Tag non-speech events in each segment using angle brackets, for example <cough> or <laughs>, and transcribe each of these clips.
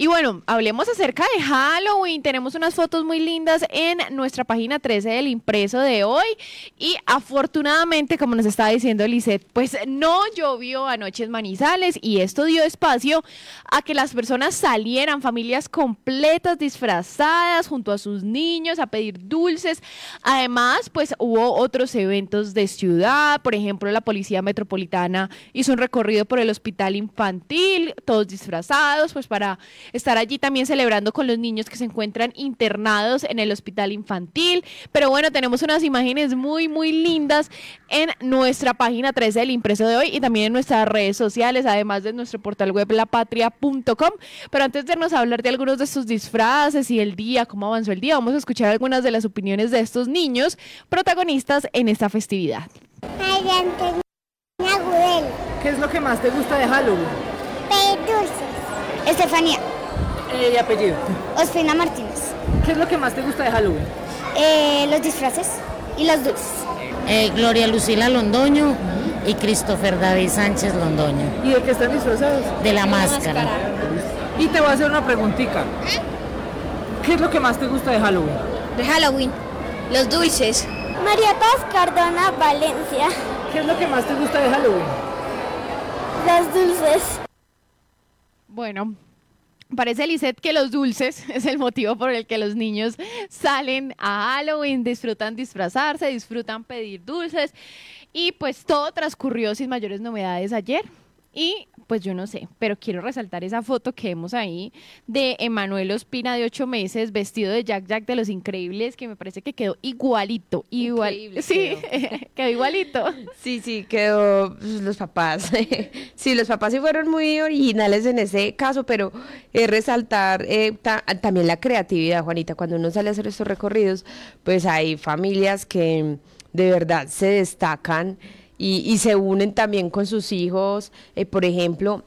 Y bueno, hablemos acerca de Halloween. Tenemos unas fotos muy lindas en nuestra página 13 del impreso de hoy. Y afortunadamente, como nos estaba diciendo Lisette, pues no llovió anoche en Manizales y esto dio espacio a que las personas salieran, familias completas disfrazadas junto a sus niños a pedir dulces. Además, pues hubo otros eventos de ciudad, por ejemplo, la Policía Metropolitana hizo un recorrido por el hospital infantil, todos disfrazados, pues para estar allí también celebrando con los niños que se encuentran internados en el hospital infantil. Pero bueno, tenemos unas imágenes muy, muy lindas en nuestra página 13 del impreso de hoy y también en nuestras redes sociales, además de nuestro portal web lapatria.com. Pero antes de irnos a hablar de algunos de estos disfraces y el día, cómo avanzó el día, vamos a escuchar algunas de las opiniones de estos niños protagonistas en esta festividad. ¿Qué es lo que más te gusta de Halloween? dulces. Estefanía. Eh, ¿Y apellido? Ospina Martínez. ¿Qué es lo que más te gusta de Halloween? Eh, los disfraces y los dulces. Eh, Gloria Lucila Londoño y Christopher David Sánchez Londoño. ¿Y de qué están disfrazados? De la máscara. Y te voy a hacer una preguntita. ¿Qué es lo que más te gusta de Halloween? De Halloween. Los dulces. María Paz Cardona, Valencia. ¿Qué es lo que más te gusta de Halloween? Los dulces. Bueno, Parece, Lisette, que los dulces <laughs> es el motivo por el que los niños salen a Halloween, disfrutan disfrazarse, disfrutan pedir dulces y pues todo transcurrió sin mayores novedades ayer. Y pues yo no sé, pero quiero resaltar esa foto que vemos ahí de Emanuel Ospina de ocho meses vestido de Jack Jack de los Increíbles, que me parece que quedó igualito, igual. sí, <laughs> quedó. igualito. Sí, sí, quedó pues, los papás. <laughs> sí, los papás sí fueron muy originales en ese caso, pero es resaltar eh, también la creatividad, Juanita, cuando uno sale a hacer estos recorridos, pues hay familias que de verdad se destacan y, se unen también con sus hijos. Eh, por ejemplo,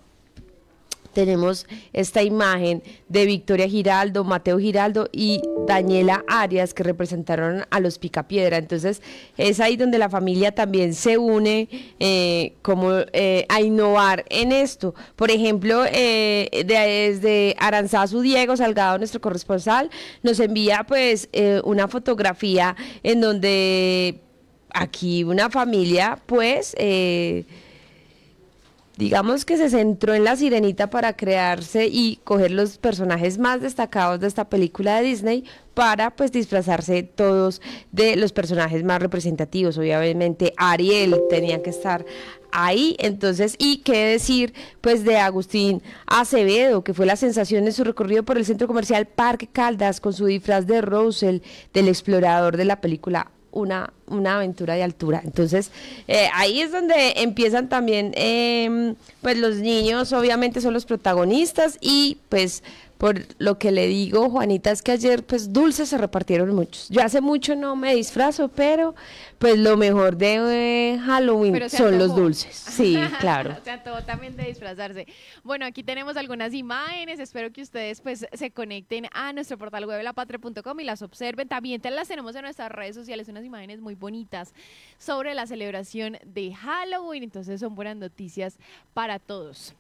tenemos esta imagen de Victoria Giraldo, Mateo Giraldo y Daniela Arias que representaron a los Picapiedra. Entonces es ahí donde la familia también se une eh, como eh, a innovar en esto. Por ejemplo, desde Aranzazu Diego Salgado, nuestro corresponsal, nos envía pues una fotografía en donde aquí una familia, pues, eh, digamos que se centró en la sirenita para crearse y coger los personajes más destacados de esta película de Disney para pues disfrazarse todos de los personajes más representativos. Obviamente Ariel tenía que estar ahí, entonces, y qué decir pues de Agustín Acevedo, que fue la sensación de su recorrido por el centro comercial Parque Caldas con su disfraz de Russell, del explorador de la película una, una aventura de altura. Entonces, eh, ahí es donde empiezan también, eh, pues los niños obviamente son los protagonistas y pues por lo que le digo, Juanita, es que ayer pues dulces se repartieron muchos. Yo hace mucho no me disfrazo, pero pues lo mejor de eh, Halloween son los dulces. Sí, <laughs> claro. se antojó también de disfrazarse. Bueno, aquí tenemos algunas imágenes. Espero que ustedes pues se conecten a nuestro portal web lapatria.com y las observen. También las tenemos en nuestras redes sociales, unas imágenes muy bonitas sobre la celebración de Halloween. Entonces son buenas noticias para todos.